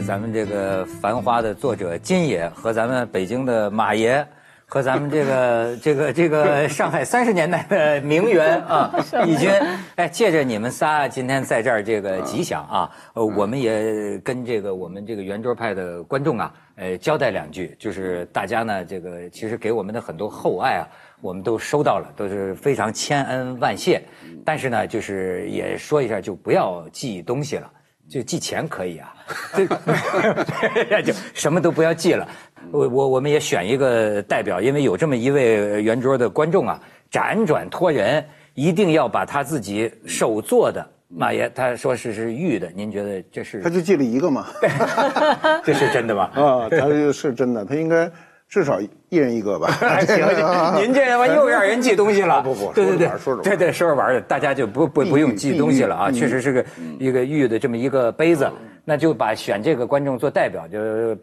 咱们这个《繁花》的作者金爷和咱们北京的马爷。和咱们这个 这个这个上海三十年代的名媛 啊，义军，哎，借着你们仨今天在这儿这个吉祥啊，呃，我们也跟这个我们这个圆桌派的观众啊，呃，交代两句，就是大家呢，这个其实给我们的很多厚爱啊，我们都收到了，都是非常千恩万谢。但是呢，就是也说一下，就不要寄东西了，就寄钱可以啊，就什么都不要寄了。我我我们也选一个代表，因为有这么一位圆桌的观众啊，辗转托人，一定要把他自己手做的马爷，他说是是玉的，您觉得这是？他就寄了一个嘛，这是真的吗？啊，他是真的，他应该至少一人一个吧？行 行，您这他妈又让人寄东西了？不不，对对对，说着玩，对对，说着玩的，大家就不不不用寄东西了啊，确实是个一个玉的这么一个杯子。那就把选这个观众做代表，就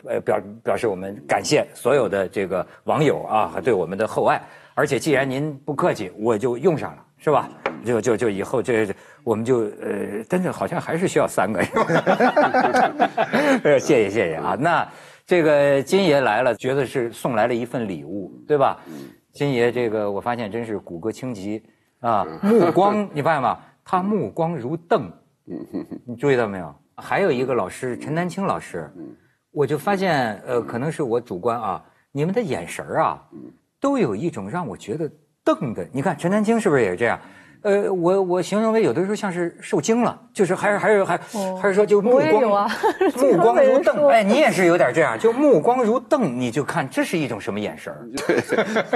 呃表表示我们感谢所有的这个网友啊和对我们的厚爱。而且既然您不客气，我就用上了，是吧？就就就以后这我们就呃，但是好像还是需要三个，是吧？谢谢谢谢啊！那这个金爷来了，觉得是送来了一份礼物，对吧？金爷这个我发现真是骨骼清奇啊，目光你发现吗？他目光如瞪，你注意到没有？还有一个老师陈丹青老师，我就发现，呃，可能是我主观啊，你们的眼神啊，都有一种让我觉得瞪的。你看陈丹青是不是也是这样？呃，我我形容为有的时候像是受惊了，就是还是还是还还是说就目光 目光如瞪。哎，你也是有点这样，就目光如瞪，你就看这是一种什么眼神？对，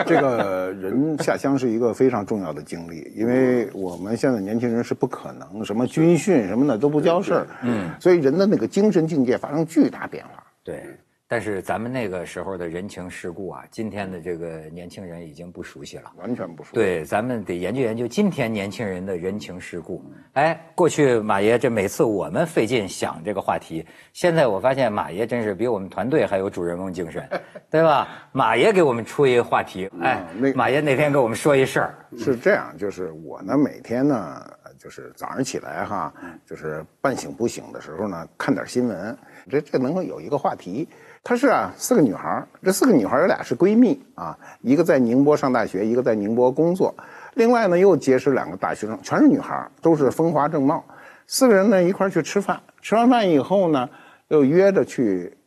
这个人下乡是一个非常重要的经历，因为我们现在年轻人是不可能什么军训什么的都不叫事儿，嗯，所以人的那个精神境界发生巨大变化。对。但是咱们那个时候的人情世故啊，今天的这个年轻人已经不熟悉了，完全不熟。对，咱们得研究研究今天年轻人的人情世故。哎，过去马爷这每次我们费劲想这个话题，现在我发现马爷真是比我们团队还有主人翁精神，对吧？马爷给我们出一个话题，哎，马爷那天给我们说一事儿，是这样，就是我呢每天呢，就是早上起来哈，就是半醒不醒的时候呢，看点新闻，这这能够有一个话题。她是啊，四个女孩这四个女孩有俩是闺蜜啊，一个在宁波上大学，一个在宁波工作。另外呢，又结识两个大学生，全是女孩都是风华正茂。四个人呢一块去吃饭，吃完饭以后呢，又约着去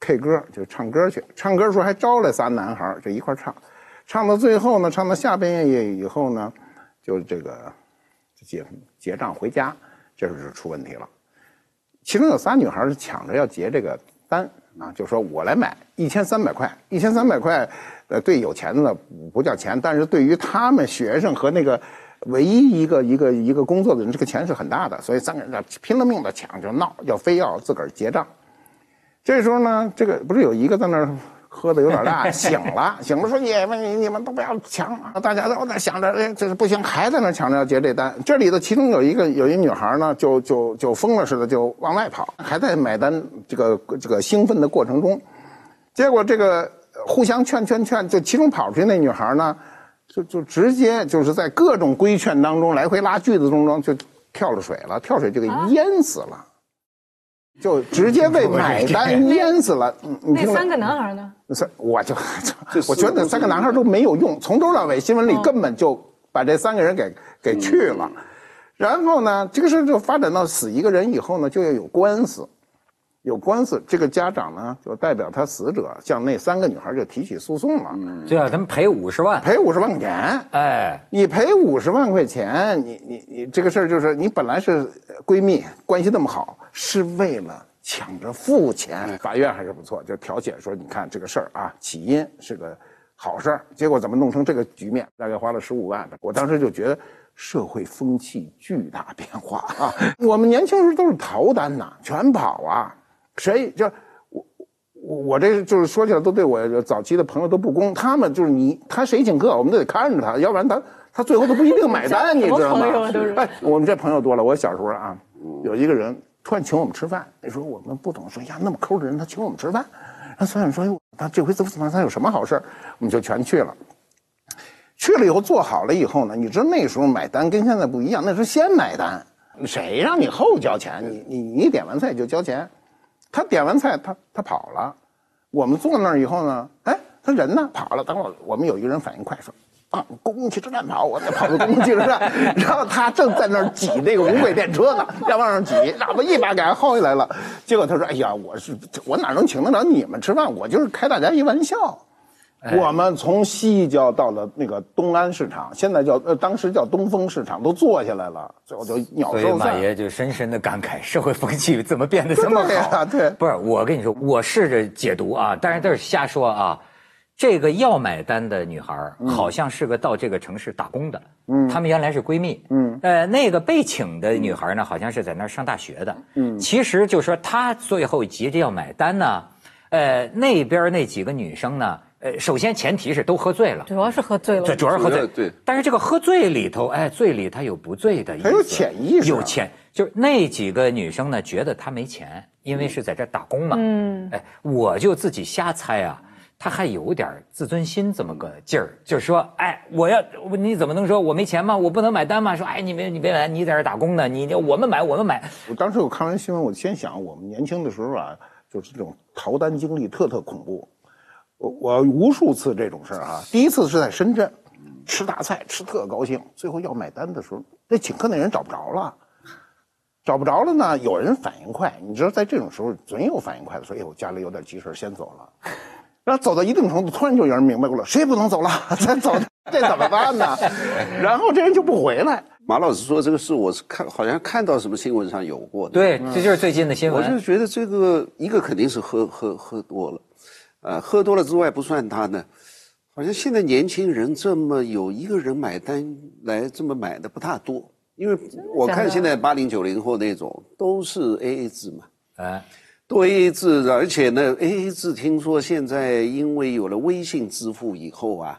K 歌，就唱歌去。唱歌的时候还招来仨男孩就一块唱。唱到最后呢，唱到下半夜以后呢，就这个结结账回家，这时候就出问题了。其中有仨女孩是抢着要结这个单。啊，就说我来买一千三百块，一千三百块，呃，对有钱的不叫钱，但是对于他们学生和那个唯一一个一个一个工作的人，这个钱是很大的，所以三个人拼了命的抢，就闹，要非要自个儿结账。这时候呢，这个不是有一个在那儿。喝的有点大，醒了，醒了说：“你们你们都不要抢啊！”大家都在想着，哎，这是不行，还在那抢着要结这单。这里头其中有一个有一女孩呢，就就就疯了似的就往外跑，还在买单这个这个兴奋的过程中，结果这个互相劝劝劝，就其中跑出去那女孩呢，就就直接就是在各种规劝当中来回拉锯子中中就跳了水了，跳水就给淹死了。就直接被买单淹死了。那三个男孩呢？三，我就，我觉得那三个男孩都没有用，从头到尾新闻里根本就把这三个人给给去了。然后呢，这个事就发展到死一个人以后呢，就要有官司。有官司，这个家长呢就代表他死者向那三个女孩就提起诉讼了，对啊他们赔五十万，赔五十万块钱。哎，你赔五十万块钱，你你你这个事儿就是你本来是闺蜜，关系那么好，是为了抢着付钱。法院还是不错，就调解说，你看这个事儿啊，起因是个好事儿，结果怎么弄成这个局面？大概花了十五万。我当时就觉得社会风气巨大变化啊！我们年轻时候都是逃单呐，全跑啊。谁就我我我这就是说起来都对我早期的朋友都不公，他们就是你他谁请客，我们都得看着他，要不然他他最后都不一定买单，你知道吗？哎，我们这朋友多了，我小时候啊，有一个人突然请我们吃饭，那时候我们不懂，说呀那么抠的人他请我们吃饭，那所有人说哟，他这回怎么怎么他有什么好事我们就全去了。去了以后做好了以后呢，你知道那时候买单跟现在不一样，那时候先买单，谁让你后交钱？你你你点完菜就交钱。他点完菜，他他跑了。我们坐那儿以后呢，哎，他人呢跑了。等会儿我们有一个人反应快，说啊，公共汽车站跑，我得跑到公共汽车站。然后他正在那儿挤那个无轨电车呢，要往上挤，然后一把给他薅下来了。结果他说：“哎呀，我是我哪能请得了你们吃饭？我就是开大家一玩笑。”我们从西郊到了那个东安市场，现在叫呃，当时叫东风市场，都坐下来了，最后就鸟兽散。马爷就深深的感慨，社会风气怎么变得这么好？对，不是我跟你说，我试着解读啊，但是都是瞎说啊。这个要买单的女孩好像是个到这个城市打工的，嗯，她们原来是闺蜜，嗯，呃，那个被请的女孩呢，好像是在那儿上大学的，嗯，其实就说她最后急着要买单呢，呃，那边那几个女生呢。呃，首先前提是都喝醉了，主要是喝醉了，对，主要是喝醉。对，但是这个喝醉里头，哎，醉里他有不醉的意思，有潜意识，有潜。就是那几个女生呢，觉得他没钱，因为是在这打工嘛。嗯，哎，我就自己瞎猜啊，他还有点自尊心这么个劲儿，就是说，哎，我要你怎么能说我没钱吗？我不能买单吗？说，哎，你别你别买，你在这打工呢，你我们买我们买。我当时我看完新闻，我先想，我们年轻的时候啊，就是这种逃单经历特特恐怖。我我无数次这种事儿啊，第一次是在深圳，吃大菜吃特高兴，最后要买单的时候，那请客那人找不着了，找不着了呢。有人反应快，你知道在这种时候准有反应快的，说哎呦家里有点急事先走了。然后走到一定程度，突然就有人明白过来，谁也不能走了，咱走这怎么办呢？然后这人就不回来。马老师说这个事，我是看好像看到什么新闻上有过的。对，这就是最近的新闻。我就觉得这个一个肯定是喝喝喝多了。呃，喝多了之外不算他呢，好像现在年轻人这么有一个人买单来这么买的不大多，因为我看现在八零九零后那种都是 A A 制嘛，哎，都 A A 制，而且呢 A A 制听说现在因为有了微信支付以后啊，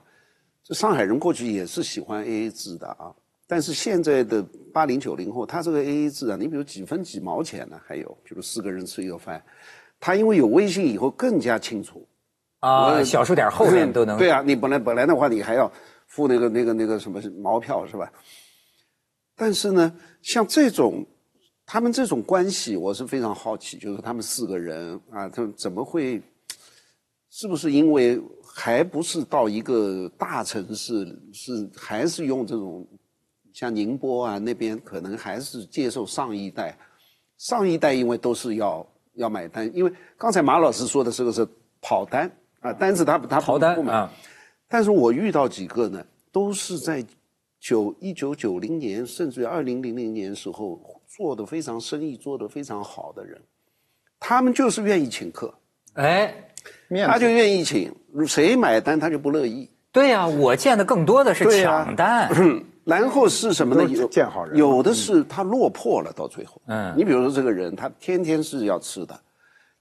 这上海人过去也是喜欢 A A 制的啊，但是现在的八零九零后他这个 A A 制啊，你比如几分几毛钱呢，还有比如四个人吃一个饭，他因为有微信以后更加清楚。啊，小数点后面都能对啊，你本来本来的话，你还要付那个那个那个什么毛票是吧？但是呢，像这种他们这种关系，我是非常好奇，就是他们四个人啊，他怎么会？是不是因为还不是到一个大城市，是还是用这种像宁波啊那边，可能还是接受上一代，上一代因为都是要要买单，因为刚才马老师说的这个是跑单。啊，单子他他跑单啊，但是我遇到几个呢，都是在九一九九零年，甚至于二零零零年时候做的非常生意做的非常好的人，他们就是愿意请客，哎，他就愿意请，谁买单他就不乐意。对呀，我见的更多的是抢单，然后是什么呢？见好人，有的是他落魄了，到最后，嗯，你比如说这个人，他天天是要吃的。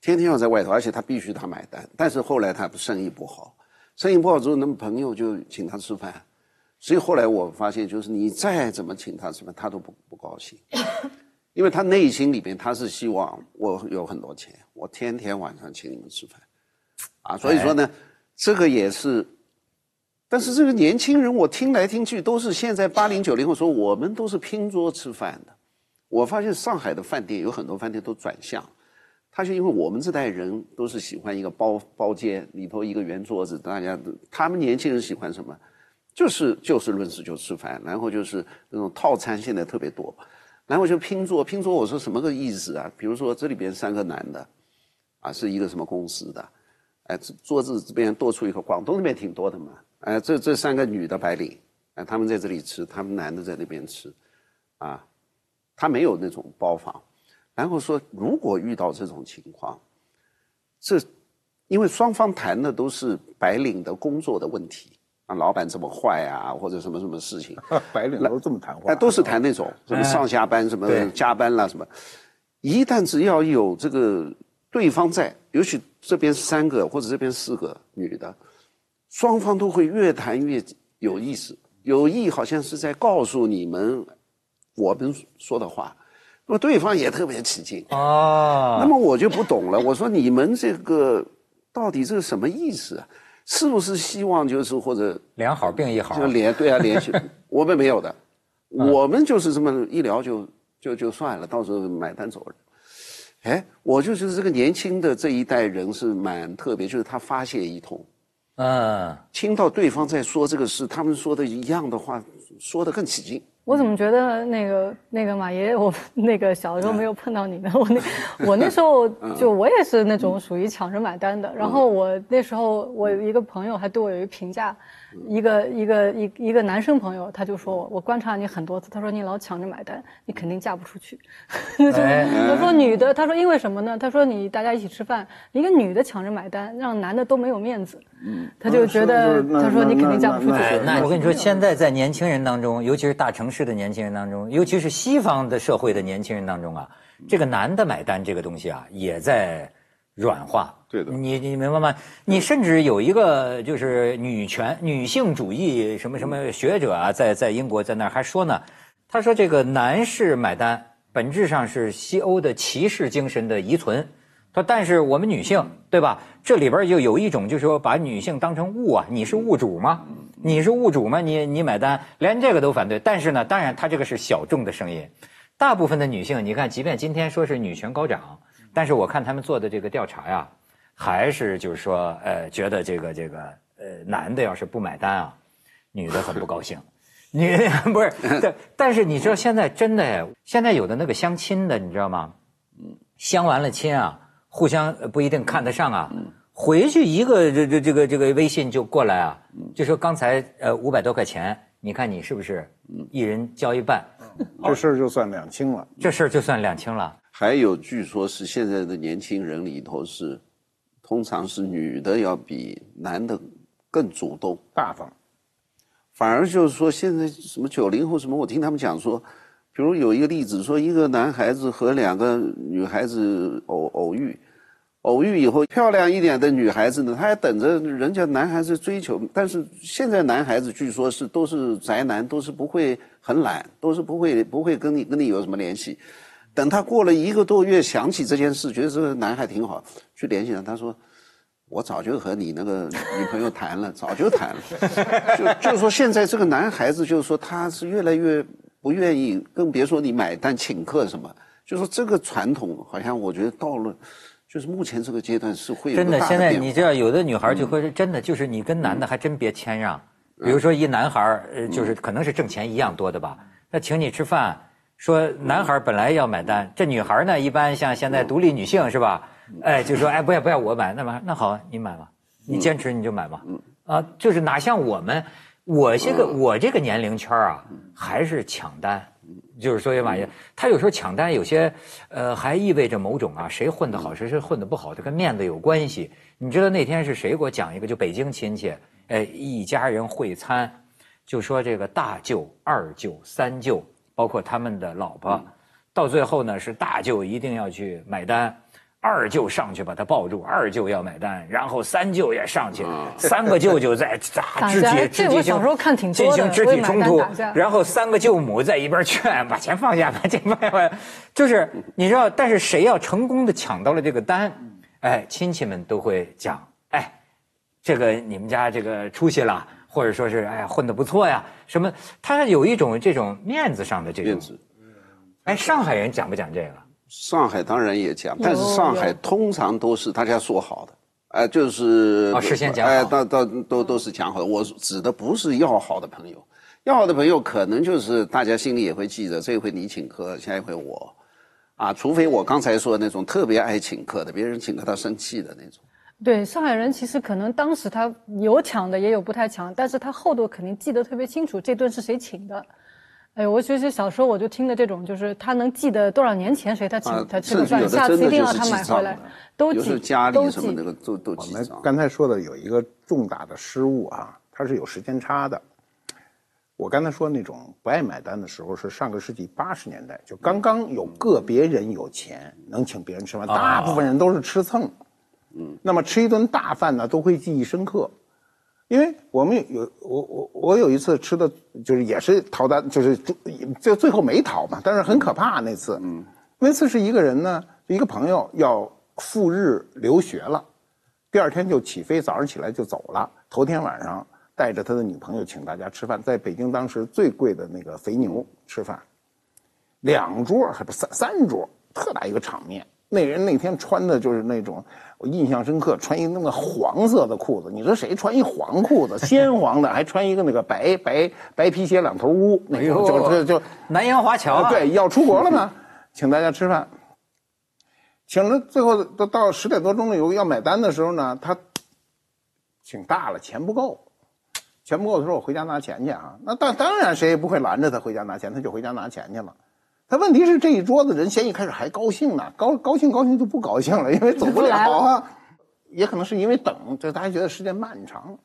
天天要在外头，而且他必须他买单。但是后来他生意不好，生意不好之后，那么朋友就请他吃饭。所以后来我发现，就是你再怎么请他吃饭，他都不不高兴，因为他内心里边他是希望我有很多钱，我天天晚上请你们吃饭，啊，所以说呢，这个也是。但是这个年轻人，我听来听去都是现在八零九零后说，我们都是拼桌吃饭的。我发现上海的饭店有很多饭店都转向。他就因为我们这代人都是喜欢一个包包间里头一个圆桌子，大家他们年轻人喜欢什么？就是就事论事就吃饭，然后就是那种套餐现在特别多，然后就拼桌拼桌。我说什么个意思啊？比如说这里边三个男的，啊是一个什么公司的，哎桌子这边多出一个，广东那边挺多的嘛，哎这这三个女的白领，哎他们在这里吃，他们男的在那边吃，啊他没有那种包房。然后说，如果遇到这种情况，这因为双方谈的都是白领的工作的问题啊，老板这么坏啊，或者什么什么事情，白领都这么谈话，都是谈那种什么上下班什么加班啦什么，一旦只要有这个对方在，尤其这边三个或者这边四个女的，双方都会越谈越有意思，有意好像是在告诉你们我们说的话。那么对方也特别起劲啊，那么我就不懂了。我说你们这个到底这是什么意思啊？是不是希望就是或者两好并一好？就联对啊，联系 我们没有的，我们就是这么一聊就就就算了，到时候买单走人。哎，我就觉得这个年轻的这一代人是蛮特别，就是他发泄一通，嗯，听到对方在说这个事，他们说的一样的话，说的更起劲。我怎么觉得那个那个马爷，我那个小的时候没有碰到你呢？我那我那时候就我也是那种属于抢着买单的。然后我那时候我一个朋友还对我有一个评价。一个一个一一个男生朋友，他就说我我观察你很多次，他说你老抢着买单，你肯定嫁不出去。就是他说女的，他说因为什么呢？他说你大家一起吃饭，一个女的抢着买单，让男的都没有面子。嗯，他就觉得他说你肯定嫁不出去。那我跟你说，现在在年轻人当中，尤其是大城市的年轻人当中，尤其是西方的社会的年轻人当中啊，这个男的买单这个东西啊，也在软化。对的，你你明白吗？你甚至有一个就是女权、女性主义什么什么学者啊，在在英国在那儿还说呢，他说这个男士买单本质上是西欧的骑士精神的遗存。他说，但是我们女性对吧？这里边就有一种就是说把女性当成物啊，你是物主吗？你是物主吗？你你买单，连这个都反对。但是呢，当然他这个是小众的声音，大部分的女性，你看，即便今天说是女权高涨，但是我看他们做的这个调查呀。还是就是说，呃，觉得这个这个，呃，男的要是不买单啊，女的很不高兴。女的 不是，但但是你知道现在真的，现在有的那个相亲的，你知道吗？嗯，相完了亲啊，互相不一定看得上啊，回去一个这这这个这个微信就过来啊，就说刚才呃五百多块钱，你看你是不是一人交一半？这事儿就算两清了。这事儿就算两清了。还有，据说是现在的年轻人里头是。通常是女的要比男的更主动大方，反而就是说现在什么九零后什么，我听他们讲说，比如有一个例子说，一个男孩子和两个女孩子偶偶遇，偶遇以后漂亮一点的女孩子呢，她还等着人家男孩子追求，但是现在男孩子据说是都是宅男，都是不会很懒，都是不会不会跟你跟你有什么联系。等他过了一个多月，想起这件事，觉得这个男孩挺好，去联系他。他说：“我早就和你那个女朋友谈了，早就谈了。”就就是说，现在这个男孩子，就是说他是越来越不愿意，更别说你买单请客什么。就说这个传统，好像我觉得到了，就是目前这个阶段是会真的。现在你知道，有的女孩就会是真的，就是你跟男的还真别谦让。比如说一男孩，呃，就是可能是挣钱一样多的吧，那请你吃饭。说男孩本来要买单，这女孩呢，一般像现在独立女性是吧？哎，就说哎，不要不要我买，那么那好，你买吧，你坚持你就买吧。啊，就是哪像我们，我这个我这个年龄圈啊，还是抢单，就是说马爷，他有时候抢单有些，呃，还意味着某种啊，谁混得好，谁是混得不好，这跟面子有关系。你知道那天是谁给我讲一个？就北京亲戚，哎，一家人会餐，就说这个大舅、二舅、三舅。包括他们的老婆，到最后呢是大舅一定要去买单，二舅上去把他抱住，二舅要买单，然后三舅也上去，三个舅舅在打肢体肢体小时候看挺进行肢体冲突，然后三个舅母在一边劝把钱放下，把钱放下，就是你知道，但是谁要成功的抢到了这个单，哎，亲戚们都会讲，哎，这个你们家这个出息了。或者说是哎呀混得不错呀，什么？他有一种这种面子上的这种面子。哎，上海人讲不讲这个？上海当然也讲，但是上海通常都是大家说好的，哎，就是事先讲好，哎，都都都都是讲好的。我指的不是要好的朋友，要好的朋友可能就是大家心里也会记着，这回你请客，下一回我，啊，除非我刚才说的那种特别爱请客的，别人请客他生气的那种。对上海人，其实可能当时他有抢的，也有不太抢，但是他后头肯定记得特别清楚，这顿是谁请的。哎，我其实小时候我就听的这种，就是他能记得多少年前谁他请他吃的饭，下次一定要他买回来，都记，都记。我们刚才说的有一个重大的失误啊，它是有时间差的。我刚才说那种不爱买单的时候，是上个世纪八十年代，就刚刚有个别人有钱能请别人吃饭，大部分人都是吃蹭。嗯，那么吃一顿大饭呢，都会记忆深刻，因为我们有我我我有一次吃的就是也是逃单，就是就最后没逃嘛，但是很可怕那次。嗯，那次是一个人呢，一个朋友要赴日留学了，第二天就起飞，早上起来就走了。头天晚上带着他的女朋友请大家吃饭，在北京当时最贵的那个肥牛吃饭，两桌还不三三桌，特大一个场面。那人那天穿的就是那种我印象深刻，穿一那个黄色的裤子。你说谁穿一黄裤子，鲜黄的，还穿一个那个白白白皮鞋两头乌，那种就就就南洋华侨。对，要出国了呢，请大家吃饭。请了，最后都到十点多钟了，有个要买单的时候呢，他请大了，钱不够，钱不够，他说我回家拿钱去啊。那当当然谁也不会拦着他回家拿钱，他就回家拿钱去了。他问题是这一桌子人先一开始还高兴呢，高高兴高兴就不高兴了，因为走不了啊，也可能是因为等，就大家觉得时间漫长，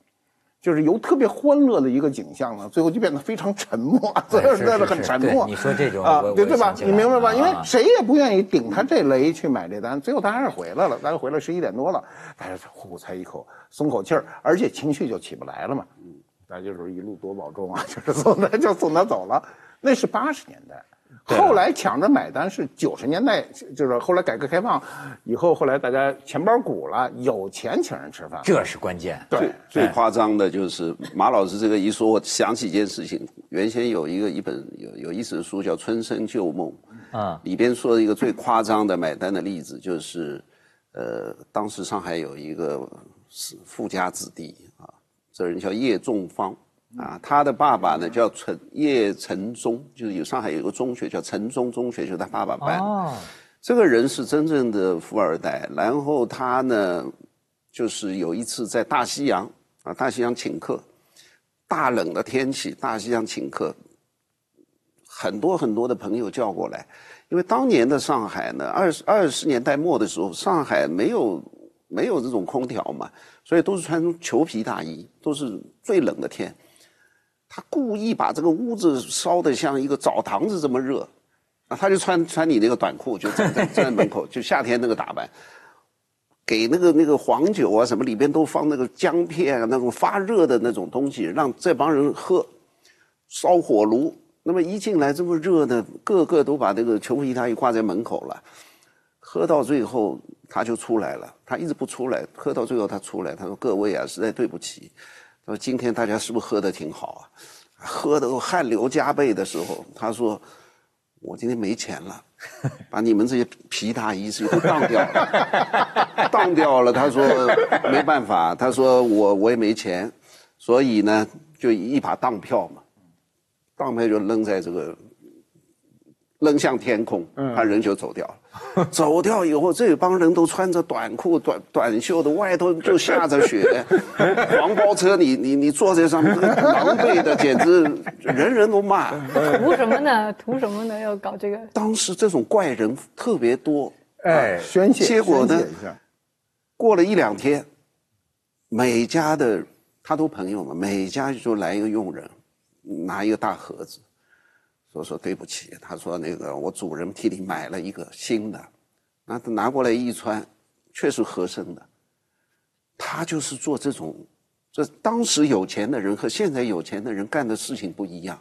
就是由特别欢乐的一个景象呢，最后就变得非常沉默，所有人都很沉默。你说这种啊，对对吧？你明白吧？因为谁也不愿意顶他这雷去买这单，最后他还是回来了，大概回来十一点多了，大家呼才一口松口气儿，而且情绪就起不来了嘛。嗯，大家就是一路多保重啊，就是送他就送他走了，那是八十年代。后来抢着买单是九十年代，就是后来改革开放以后，后来大家钱包鼓了，有钱请人吃饭，这是关键。对，最夸张的就是马老师这个一说，我想起一件事情。原先有一个一本有有意思的书叫《春生旧梦》，啊，里边说的一个最夸张的买单的例子，就是，呃，当时上海有一个是富家子弟啊，这人叫叶仲方。啊，他的爸爸呢叫陈叶承宗，就是有上海有个中学叫承宗中学，就是他爸爸办。哦，这个人是真正的富二代。然后他呢，就是有一次在大西洋啊，大西洋请客，大冷的天气，大西洋请客，很多很多的朋友叫过来，因为当年的上海呢，二十二十年代末的时候，上海没有没有这种空调嘛，所以都是穿裘皮大衣，都是最冷的天。他故意把这个屋子烧得像一个澡堂子这么热，啊，他就穿穿你那个短裤，就站在站在门口，就夏天那个打扮，给那个那个黄酒啊什么里边都放那个姜片啊那种发热的那种东西，让这帮人喝，烧火炉，那么一进来这么热的，个个都把那个裘皮大衣挂在门口了，喝到最后他就出来了，他一直不出来，喝到最后他出来，他说各位啊，实在对不起。说今天大家是不是喝的挺好啊？喝的都汗流浃背的时候，他说：“我今天没钱了，把你们这些皮大衣是都当掉了，当掉了。”他说：“没办法，他说我我也没钱，所以呢，就一把当票嘛，当票就扔在这个。”扔向天空，他人就走掉了。走掉以后，这帮人都穿着短裤、短短袖的，外头就下着雪。黄包车，你你你坐在上面，狼狈的，简直人人都骂。图什么呢？图什么呢？要搞这个？当时这种怪人特别多，哎，宣泄。结果呢？过了一两天，每家的他都朋友嘛，每家就来一个佣人，拿一个大盒子。说说对不起，他说那个我主人替你买了一个新的，那他拿过来一穿，确实合身的。他就是做这种，这当时有钱的人和现在有钱的人干的事情不一样。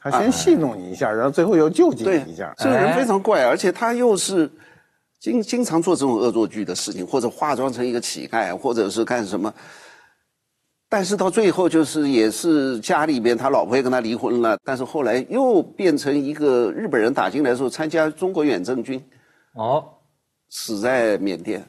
他先戏弄你一下，然后最后又救济你一下。这个人非常怪，而且他又是经经常做这种恶作剧的事情，或者化妆成一个乞丐，或者是干什么。但是到最后，就是也是家里边，他老婆也跟他离婚了。但是后来又变成一个日本人打进来的时候，参加中国远征军，哦，死在缅甸，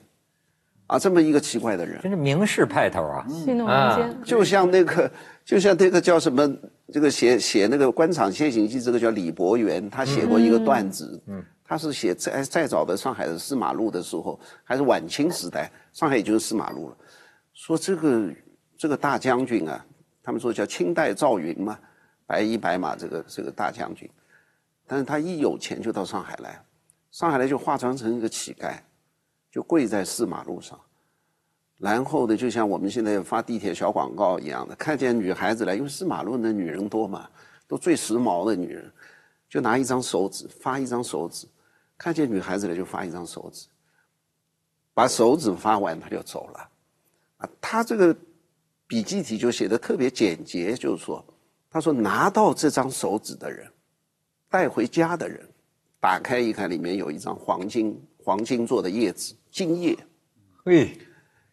啊，这么一个奇怪的人，真是名士派头啊！戏弄人间，就像那个，就像那个叫什么，这个写写那个《官场现形记》，这个叫李伯元，他写过一个段子，嗯，他是写在再早的上海的四马路的时候，还是晚清时代，上海已经是四马路了，说这个。这个大将军啊，他们说叫清代赵云嘛，白衣白马这个这个大将军，但是他一有钱就到上海来，上海来就化妆成一个乞丐，就跪在四马路上，然后呢，就像我们现在发地铁小广告一样的，看见女孩子来，因为四马路的女人多嘛，都最时髦的女人，就拿一张手纸发一张手纸，看见女孩子来就发一张手纸，把手纸发完他就走了，啊，他这个。笔记体就写的特别简洁，就是说，他说拿到这张手纸的人，带回家的人，打开一看，里面有一张黄金黄金做的叶子，金叶。嘿，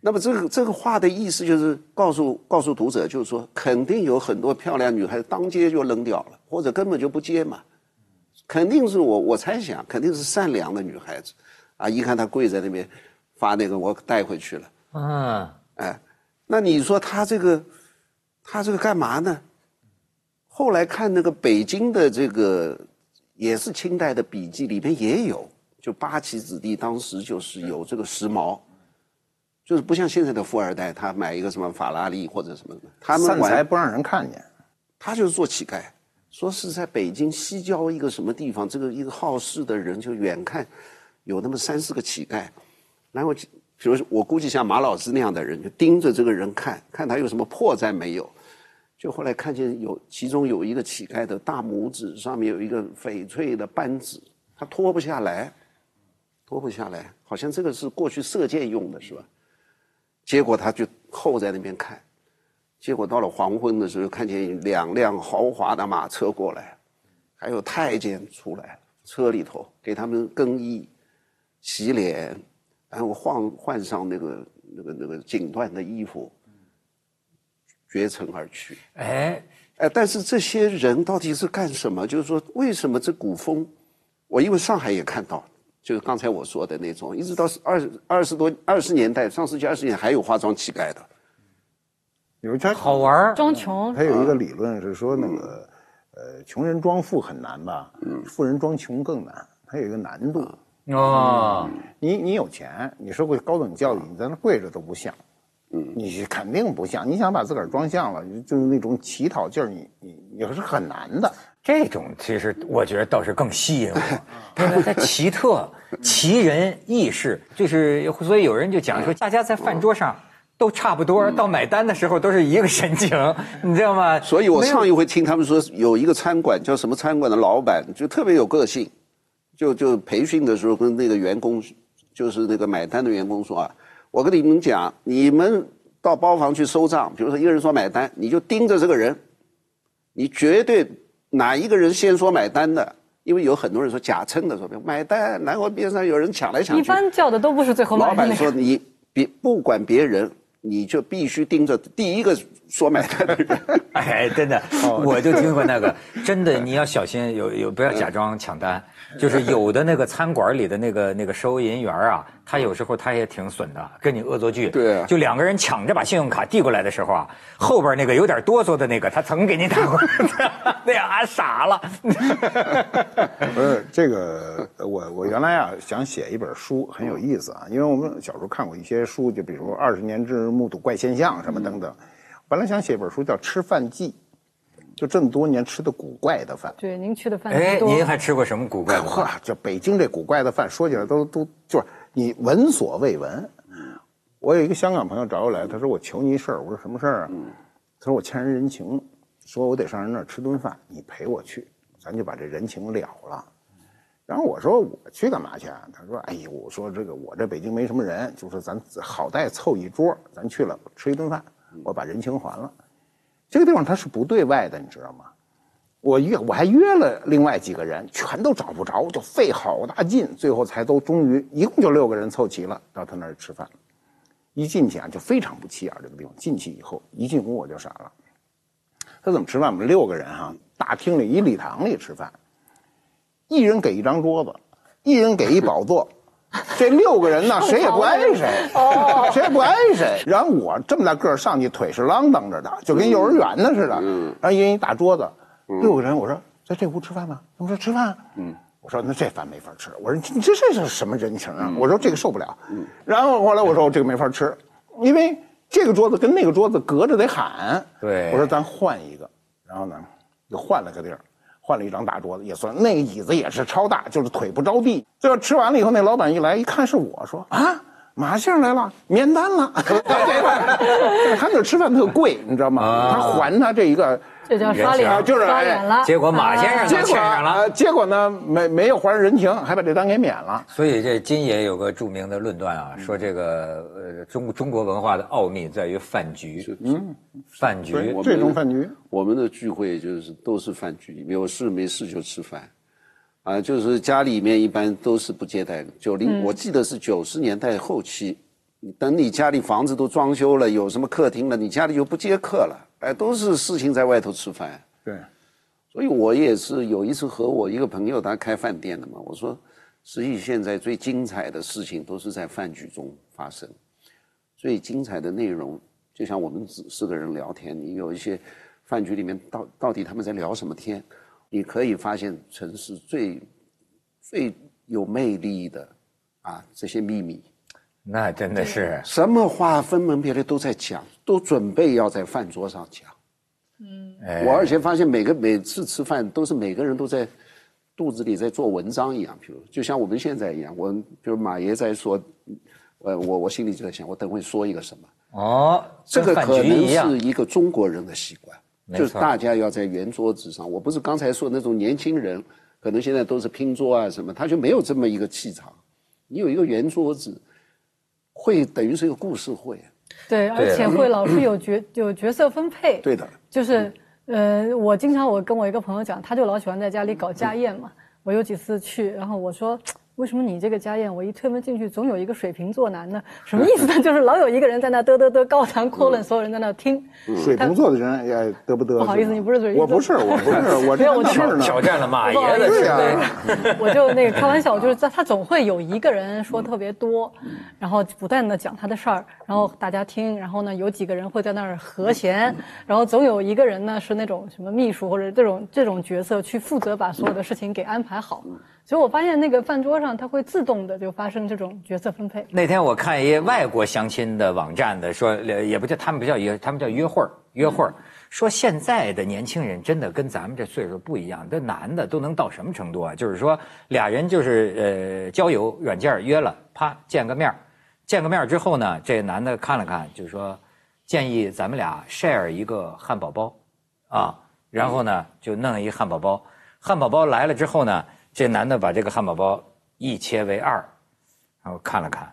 那么这个这个话的意思就是告诉告诉读者，就是说，肯定有很多漂亮女孩子当街就扔掉了，或者根本就不接嘛，肯定是我我猜想，肯定是善良的女孩子，啊，一看她跪在那边，发那个我带回去了。嗯，哎，那你说他这个，他这个干嘛呢？后来看那个北京的这个，也是清代的笔记里面也有，就八旗子弟当时就是有这个时髦，就是不像现在的富二代，他买一个什么法拉利或者什么的，他们散财不让人看见，他就是做乞丐。说是在北京西郊一个什么地方，这个一个好事的人就远看有那么三四个乞丐，然后比如我估计像马老师那样的人就盯着这个人看看他有什么破绽没有。就后来看见有其中有一个乞丐的大拇指上面有一个翡翠的扳指，他脱不下来，脱不下来，好像这个是过去射箭用的是吧？结果他就候在那边看，结果到了黄昏的时候，看见两辆豪华的马车过来，还有太监出来，车里头给他们更衣、洗脸，然后换换上那个那个那个锦缎的衣服。绝尘而去，哎哎，但是这些人到底是干什么？就是说，为什么这古风？我因为上海也看到，就是刚才我说的那种，一直到二二十多二十年代，上世纪二十年还有化妆乞丐的，有他好玩装穷。他有一个理论是说，那个呃，穷人装富很难吧？嗯，富人装穷更难，它有一个难度。哦，你你有钱，你受过高等教育，你在那跪着都不像。嗯，你肯定不像，你想把自个儿装像了，就是那种乞讨劲儿，你你也是很难的。这种其实我觉得倒是更吸引我，因为它奇特、奇人异事，就是所以有人就讲说，大家在饭桌上都差不多，到买单的时候都是一个神情，你知道吗？所以我上一回听他们说，有一个餐馆叫什么餐馆的老板就特别有个性，就就培训的时候跟那个员工，就是那个买单的员工说啊。我跟你们讲，你们到包房去收账，比如说一个人说买单，你就盯着这个人，你绝对哪一个人先说买单的，因为有很多人说假称的说买单，然后边上有人抢来抢去。一般叫的都不是最后买单。老板说你别不管别人，你就必须盯着第一个说买单的人。哎，真的，我就听过那个，真的你要小心，有有不要假装抢单。就是有的那个餐馆里的那个那个收银员啊，他有时候他也挺损的，跟你恶作剧。对，就两个人抢着把信用卡递过来的时候啊，后边那个有点哆嗦的那个，他曾给你打过，那样俺傻了。不是这个，我我原来啊想写一本书，很有意思啊，因为我们小时候看过一些书，就比如《二十年之目睹怪现象》什么等等，本来想写一本书叫《吃饭记》。就这么多年吃的古怪的饭，对，您吃的饭哎，您还吃过什么古怪的？哇，就北京这古怪的饭，说起来都都就是你闻所未闻。我有一个香港朋友找我来，他说我求你一事儿，我说什么事儿啊？他说我欠人人情，说我得上人那儿吃顿饭，你陪我去，咱就把这人情了了。然后我说我去干嘛去啊？他说哎呦，我说这个我这北京没什么人，就说咱好歹凑一桌，咱去了吃一顿饭，我把人情还了。这个地方它是不对外的，你知道吗？我约我还约了另外几个人，全都找不着，就费好大劲，最后才都终于一共就六个人凑齐了，到他那儿吃饭。一进去啊，就非常不起眼这个地方。进去以后，一进屋我就傻了。他怎么吃饭？我们六个人哈，大厅里一礼堂里吃饭，一人给一张桌子，一人给一宝座。这六个人呢，谁也不挨谁，谁也不挨谁。然后我这么大个儿上去，腿是啷当着的，就跟幼儿园的似的。然后一人一大桌子，六个人，我说在这屋吃饭吗？他们说吃饭。嗯，我说那这饭没法吃。我说你这这是什么人情啊？我说这个受不了。然后后来我说我这个没法吃，因为这个桌子跟那个桌子隔着得喊。对，我说咱换一个。然后呢，又换了个地儿。换了一张大桌子也算，那个椅子也是超大，就是腿不着地。最后吃完了以后，那老板一来一看是我说啊，马先生来了，免单了。他那吃饭特贵，你知道吗？他还他这一个。这叫刷脸，就是刷脸了。结果马先生就欠上了，结果呢没没有还人情，还把这单给免了。所以这金爷有个著名的论断啊，说这个呃中中国文化的奥秘在于饭局，嗯，饭局这种饭局，我们的聚会就是都是饭局，有事没事就吃饭，啊，就是家里面一般都是不接待的。九零我记得是九十年代后期，等你家里房子都装修了，有什么客厅了，你家里就不接客了。哎，都是事情在外头吃饭，对，所以我也是有一次和我一个朋友，他开饭店的嘛，我说，实际现在最精彩的事情都是在饭局中发生，最精彩的内容就像我们四个人聊天，你有一些饭局里面到到底他们在聊什么天，你可以发现城市最最有魅力的啊这些秘密。那真的是什么话分门别类都在讲，都准备要在饭桌上讲。嗯，我而且发现每个每次吃饭都是每个人都在肚子里在做文章一样，比如就像我们现在一样，我比如马爷在说，呃，我我心里就在想，我等会说一个什么。哦，这个可能是一个中国人的习惯，就是大家要在圆桌子上。我不是刚才说那种年轻人，可能现在都是拼桌啊什么，他就没有这么一个气场。你有一个圆桌子。会等于是一个故事会，对，而且会老是有角 有角色分配，对的，就是，呃，我经常我跟我一个朋友讲，他就老喜欢在家里搞家宴嘛，我有几次去，然后我说。为什么你这个家宴，我一推门进去，总有一个水瓶座男呢？什么意思呢？就是老有一个人在那嘚嘚嘚高谈阔论，所有人在那听。水瓶座的人也嘚不嘚？不好意思，你不是水瓶座。我不是，我不是，我这事儿呢。挑战了马爷的对呀。我就那个开玩笑，就是在他总会有一个人说特别多，然后不断的讲他的事儿，然后大家听，然后呢有几个人会在那儿和弦，然后总有一个人呢是那种什么秘书或者这种这种角色去负责把所有的事情给安排好。所以我发现那个饭桌上，它会自动的就发生这种角色分配。那天我看一外国相亲的网站的说，也不叫他们不叫约，他们叫约会儿约会儿。说现在的年轻人真的跟咱们这岁数不一样，这男的都能到什么程度啊？就是说俩人就是呃交友软件约了，啪见个面见个面之后呢，这男的看了看，就是说建议咱们俩 share 一个汉堡包，啊，然后呢就弄一汉堡包，汉堡包来了之后呢。这男的把这个汉堡包一切为二，然后看了看，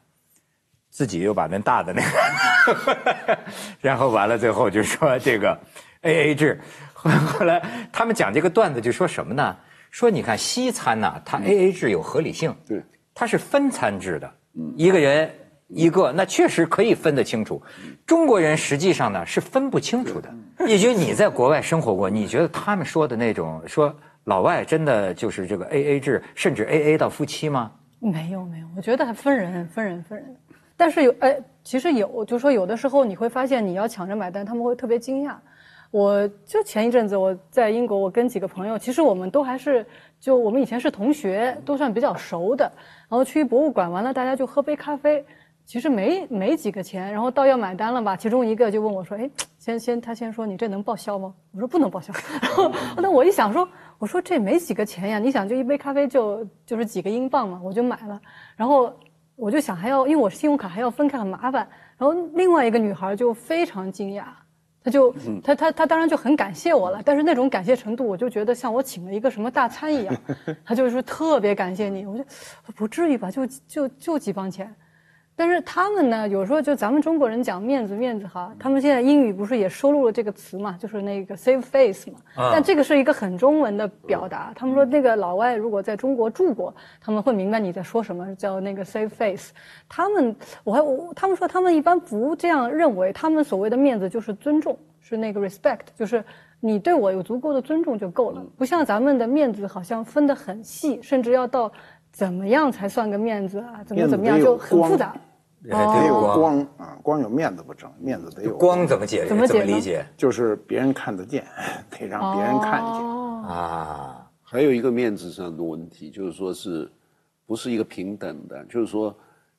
自己又把那大的那个，然后完了最后就说这个 A A 制。后来他们讲这个段子就说什么呢？说你看西餐呐，它 A A 制有合理性，对，它是分餐制的，一个人一个，那确实可以分得清楚。中国人实际上呢是分不清楚的。也就你在国外生活过，你觉得他们说的那种说？老外真的就是这个 A A 制，甚至 A A 到夫妻吗？没有没有，我觉得还分人分人分人。但是有哎，其实有，就是说有的时候你会发现你要抢着买单，他们会特别惊讶。我就前一阵子我在英国，我跟几个朋友，其实我们都还是就我们以前是同学，都算比较熟的。然后去博物馆完了，大家就喝杯咖啡。其实没没几个钱，然后到要买单了吧？其中一个就问我说：“哎，先先他先说你这能报销吗？”我说：“不能报销。”然后那我一想说：“我说这没几个钱呀，你想就一杯咖啡就就是几个英镑嘛，我就买了。然后我就想还要，因为我信用卡还要分开很麻烦。然后另外一个女孩就非常惊讶，她就她她她当然就很感谢我了，但是那种感谢程度，我就觉得像我请了一个什么大餐一样。她就是说特别感谢你，我就不至于吧？就就就几磅钱。但是他们呢，有时候就咱们中国人讲面子面子哈，他们现在英语不是也收录了这个词嘛，就是那个 save face 嘛。但这个是一个很中文的表达。他们说那个老外如果在中国住过，他们会明白你在说什么，叫那个 save face。他们我还我他们说他们一般不这样认为，他们所谓的面子就是尊重，是那个 respect，就是你对我有足够的尊重就够了。不像咱们的面子好像分得很细，甚至要到怎么样才算个面子啊？怎么怎么样就很复杂。得有光啊，光有面子不成，面子得有光。怎么解？怎么理解？就是别人看得见，得让别人看见啊。还有一个面子上的问题，就是说是不是一个平等的？就是说，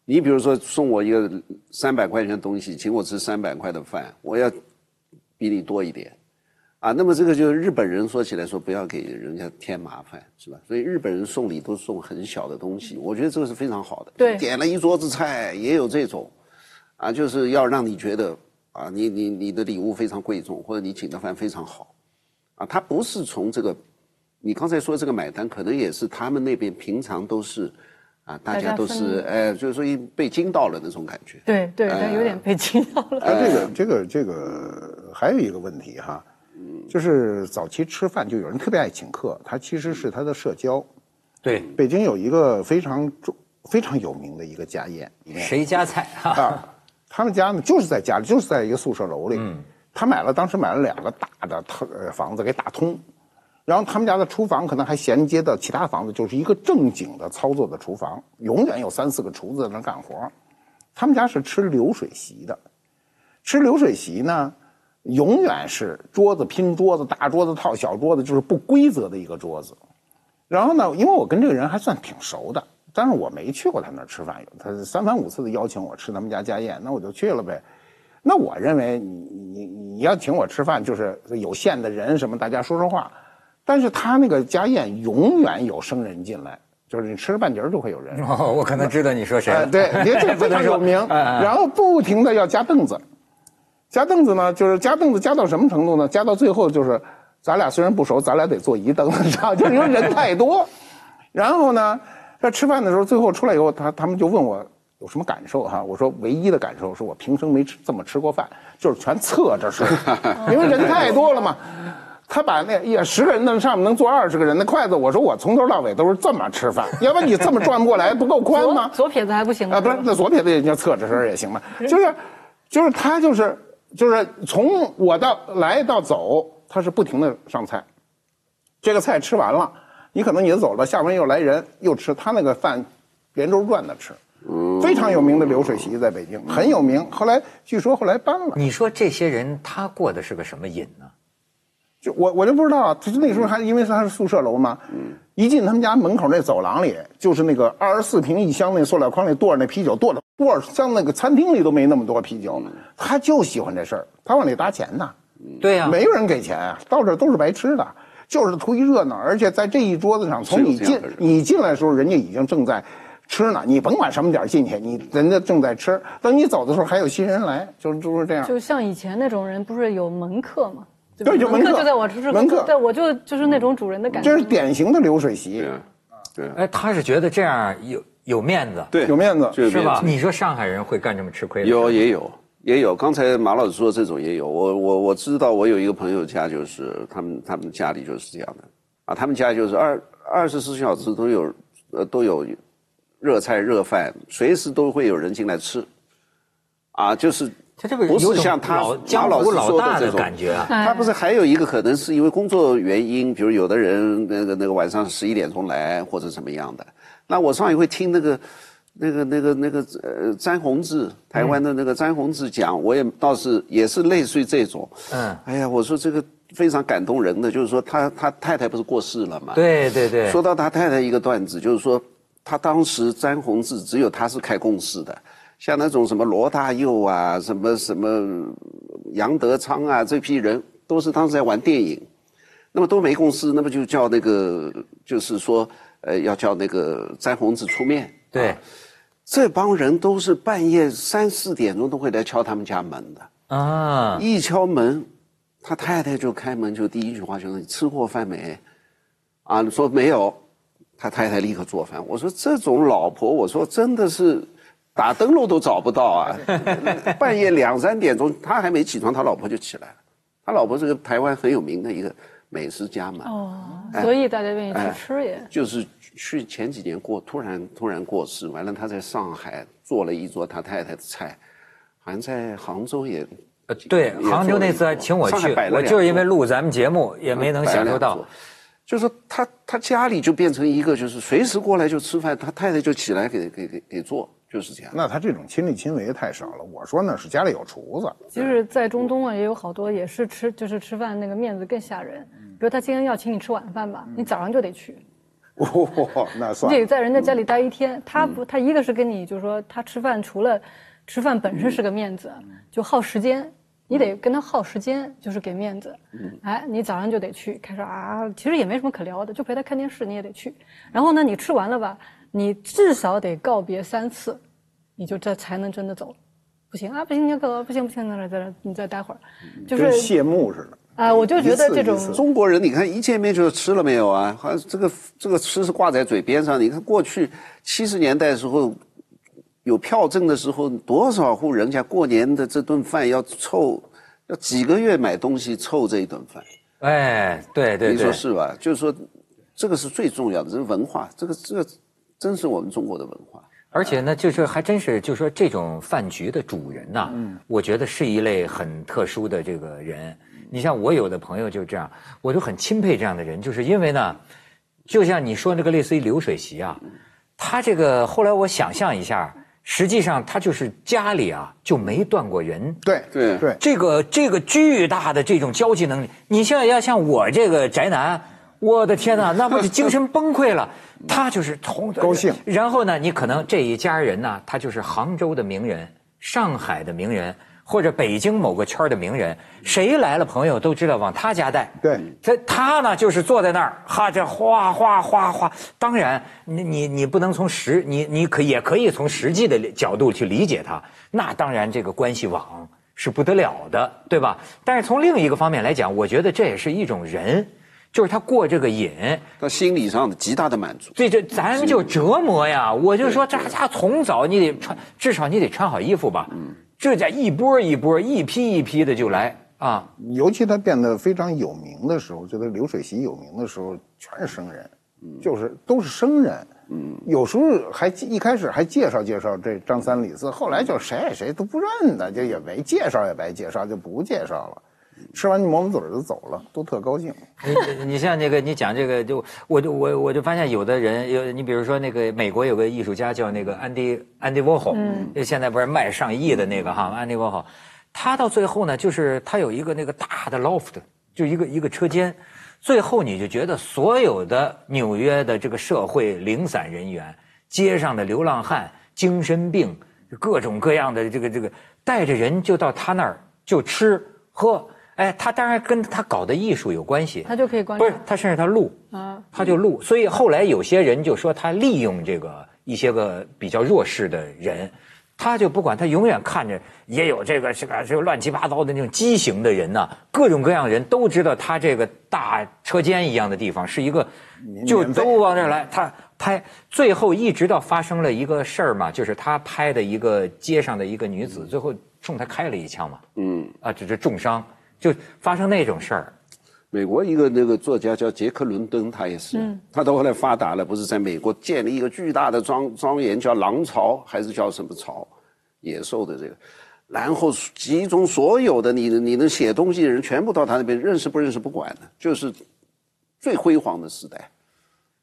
你比如说送我一个三百块钱的东西，请我吃三百块的饭，我要比你多一点。啊，那么这个就是日本人说起来说不要给人家添麻烦，是吧？所以日本人送礼都送很小的东西，我觉得这个是非常好的。对，点了一桌子菜也有这种，啊，就是要让你觉得啊，你你你的礼物非常贵重，或者你请的饭非常好，啊，他不是从这个，你刚才说这个买单，可能也是他们那边平常都是，啊，大家都是哎，就是说被惊到了那种感觉。对对，有点被惊到了。哎，这个这个这个还有一个问题哈。就是早期吃饭就有人特别爱请客，他其实是他的社交。对，北京有一个非常重、非常有名的一个家宴，谁家菜啊？他们家呢就是在家里，就是在一个宿舍楼里。他买了，当时买了两个大的呃房子给打通，然后他们家的厨房可能还衔接到其他房子，就是一个正经的操作的厨房，永远有三四个厨子在那干活。他们家是吃流水席的，吃流水席呢，永远是桌子拼桌子，大桌子套小桌子，就是不规则的一个桌子。然后呢，因为我跟这个人还算挺熟的，但是我没去过他那儿吃饭，他三番五次的邀请我吃他们家家宴，那我就去了呗。那我认为你你你要请我吃饭，就是有限的人什么，大家说说话。但是他那个家宴永远有生人进来，就是你吃了半截就会有人。哦，我可能知道你说谁。对，这非常有名。然后不停的要加凳子，加凳子呢，就是加凳子加到什么程度呢？加到最后就是，咱俩虽然不熟，咱俩得坐一凳子，知道就是因为人太多。然后呢，在吃饭的时候，最后出来以后，他他们就问我有什么感受哈？我说唯一的感受是我平生没吃这么吃过饭，就是全侧着吃，因为人太多了嘛。他把那也十个人的上面能坐二十个人的筷子，我说我从头到尾都是这么吃饭，要不然你这么转不过来，不够宽吗？左撇子还不行吗？啊，不是，那左撇子也叫侧着身也行嘛。就是，就是他就是就是从我到来到走，他是不停的上菜，这个菜吃完了，你可能你走了，下边又来人又吃，他那个饭连轴转的吃，非常有名的流水席在北京很有名。后来据说后来搬了。你说这些人他过的是个什么瘾呢？就我我就不知道，他那时候还因为他是宿舍楼嘛，一进他们家门口那走廊里，就是那个二十四瓶一箱那塑料筐里垛着那啤酒，垛着垛像那个餐厅里都没那么多啤酒，他就喜欢这事儿，他往里搭钱呢，对呀，没有人给钱啊，到这都是白吃的，就是图一热闹，而且在这一桌子上，从你进你进来的时候，人家已经正在吃呢，你甭管什么点进去，你人家正在吃，等你走的时候还有新人来，就是就是这样。就像以前那种人，不是有门客吗？对，就门客就在我这是门客，对，我就就是那种主人的感觉。这是典型的流水席，对，哎，他是觉得这样有有面子，对，有面子是吧？你说上海人会干这么吃亏的？有，也有，也有。刚才马老师说这种也有，我我我知道，我有一个朋友家就是他们他们家里就是这样的啊，他们家就是二二十四小时都有呃都有热菜热饭，随时都会有人进来吃，啊，就是。他这个不是像他江湖老大的感觉啊，他不是还有一个可能是因为工作原因，比如有的人那个那个晚上十一点钟来或者怎么样的。那我上一回听那个那个那个那个呃詹宏志台湾的那个詹宏志讲，我也倒是也是类似于这种。嗯，哎呀，我说这个非常感动人的，就是说他他太太不是过世了嘛？对对对。说到他太太一个段子，就是说他当时詹宏志只有他是开公司的。像那种什么罗大佑啊，什么什么杨德昌啊，这批人都是当时在玩电影，那么都没公司，那么就叫那个，就是说，呃，要叫那个詹宏志出面。对，这帮人都是半夜三四点钟都会来敲他们家门的啊！一敲门，他太太就开门，就第一句话就是：“你吃过饭没？”啊，说没有，他太太立刻做饭。我说这种老婆，我说真的是。打灯笼都找不到啊！半夜两三点钟，他还没起床，他老婆就起来了。他老婆是个台湾很有名的一个美食家嘛。哦，所以大家愿意去吃也。就是去前几年过，突然突然过世，完了他在上海做了一桌他太太的菜，好像在杭州也。呃，对，杭州那次还请我去，我就是因为录咱们节目也没能享受到。就是他他家里就变成一个，就是随时过来就吃饭，他太太就起来给给给给做。就是这样，那他这种亲力亲为太少了。我说那是家里有厨子。其实，在中东啊，也有好多也是吃，就是吃饭那个面子更吓人。比如他今天要请你吃晚饭吧，你早上就得去。哦，那算。你得在人家家里待一天。他不，他一个是跟你就是说，他吃饭除了吃饭本身是个面子，就耗时间，你得跟他耗时间，就是给面子。哎，你早上就得去，开始啊，其实也没什么可聊的，就陪他看电视，你也得去。然后呢，你吃完了吧？你至少得告别三次，你就这才能真的走，不行啊，不行，你走不行不行，在这在这，你再待会儿，就是谢幕似的。啊，我就觉得这种中国人，你看一见面就吃了没有啊？好像这个这个吃是挂在嘴边上。你看过去七十年代的时候，有票证的时候，多少户人家过年的这顿饭要凑，要几个月买东西凑这一顿饭。哎，对对对，你说是吧？就是说，这个是最重要的，这是文化，这个这个。真是我们中国的文化，而且呢，就是还真是，就是说这种饭局的主人呐，嗯，我觉得是一类很特殊的这个人，你像我有的朋友就这样，我就很钦佩这样的人，就是因为呢，就像你说那个类似于流水席啊，他这个后来我想象一下。实际上，他就是家里啊就没断过人。对对对，这个这个巨大的这种交际能力，你像要像我这个宅男，我的天哪，那不就精神崩溃了？他就是从高兴。然后呢，你可能这一家人呢，他就是杭州的名人，上海的名人。或者北京某个圈的名人，谁来了朋友都知道往他家带。对，他他呢就是坐在那儿，哈这哗哗哗哗。当然，你你你不能从实你你可也可以从实际的角度去理解他。那当然，这个关系网是不得了的，对吧？但是从另一个方面来讲，我觉得这也是一种人，就是他过这个瘾，他心理上的极大的满足。对这咱就折磨呀！我就说，这家从早你得穿，至少你得穿好衣服吧。嗯。这家一波一波、一批一批的就来啊！尤其他变得非常有名的时候，就他流水席有名的时候，全是生人，就是都是生人。嗯，有时候还一开始还介绍介绍这张三李四，后来就谁谁都不认得，就也没介绍也白介绍，就不介绍了。吃完就抹抹嘴就走了，都特高兴。你你像那个你讲这个，就我就我我就发现有的人有你比如说那个美国有个艺术家叫那个安迪安迪沃霍，嗯，现在不是卖上亿的那个哈安迪沃霍，他到最后呢，就是他有一个那个大的 loft，就一个一个车间，最后你就觉得所有的纽约的这个社会零散人员、街上的流浪汉、精神病，各种各样的这个这个带着人就到他那儿就吃喝。哎，他当然跟他搞的艺术有关系，他就可以关不是他甚至他录啊，他就录，所以后来有些人就说他利用这个一些个比较弱势的人，他就不管他永远看着也有这个这个这个乱七八糟的那种畸形的人呐，各种各样的人都知道他这个大车间一样的地方是一个，就都往这来，他拍，最后一直到发生了一个事儿嘛，就是他拍的一个街上的一个女子，最后冲他开了一枪嘛，嗯，啊，这是重伤。就发生那种事儿，美国一个那个作家叫杰克伦敦，他也是，他到后来发达了，不是在美国建立一个巨大的庄庄园，叫狼巢还是叫什么巢？野兽的这个，然后集中所有的你你能写东西的人全部到他那边，认识不认识不管的，就是最辉煌的时代。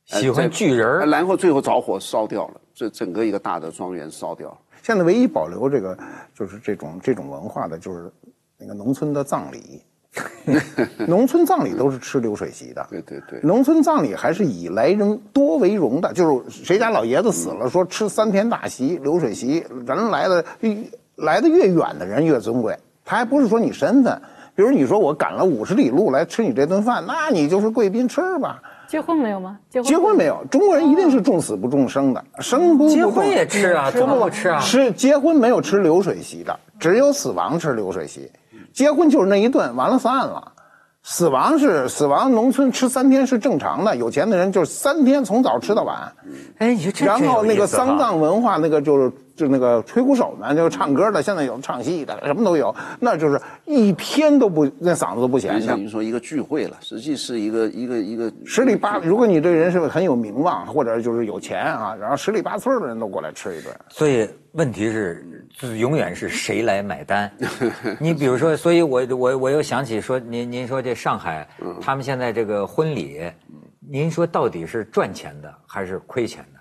喜欢巨人儿，然后最后着火烧掉了，这整个一个大的庄园烧掉了。现在唯一保留这个就是这种这种文化的，就是。那个农村的葬礼，农村葬礼都是吃流水席的。对对对，农村葬礼还是以来人多为荣的，就是谁家老爷子死了，说吃三天大席流水席，人来的来的越远的人越尊贵。他还不是说你身份，比如你说我赶了五十里路来吃你这顿饭，那你就是贵宾吃吧。结婚没有吗？结婚结婚没有，中国人一定是重死不重生的，生不结婚也吃啊，怎么不吃啊？吃结婚没有吃流水席的，只有死亡吃流水席。结婚就是那一顿，完了散了。死亡是死亡，农村吃三天是正常的。有钱的人就是三天从早吃到晚。哎，你说这然后那个丧葬文化，那个就是就那个吹鼓手们，就唱歌的，现在有唱戏的，什么都有。那就是一天都不那嗓子都不闲。等于说一个聚会了，实际是一个一个一个十里八。如果你这个人是很有名望，或者就是有钱啊，然后十里八村的人都过来吃一顿。所以。问题是，是永远是谁来买单？你比如说，所以我我我又想起说，您您说这上海，他们现在这个婚礼，您说到底是赚钱的还是亏钱的？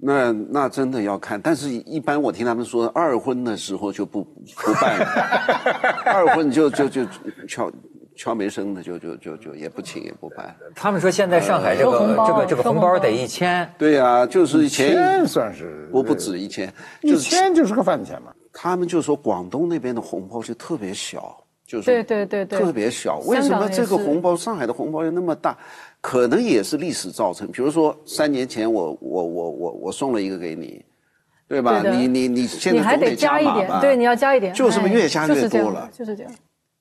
那那真的要看，但是一般我听他们说，二婚的时候就不不办了，二婚就就就敲。敲没声的就就就就也不请也不办。他们说现在上海这个这个这个红包得一千。对呀，就是一千算是我不止一千，一千就是个饭钱嘛。他们就说广东那边的红包就特别小，就是对对对对，特别小。为什么这个红包上海的红包又那么大？可能也是历史造成。比如说三年前我我我我我送了一个给你，对吧？你你你现在总得加一点，对，你要加一点，就是越加越多了，就是这样。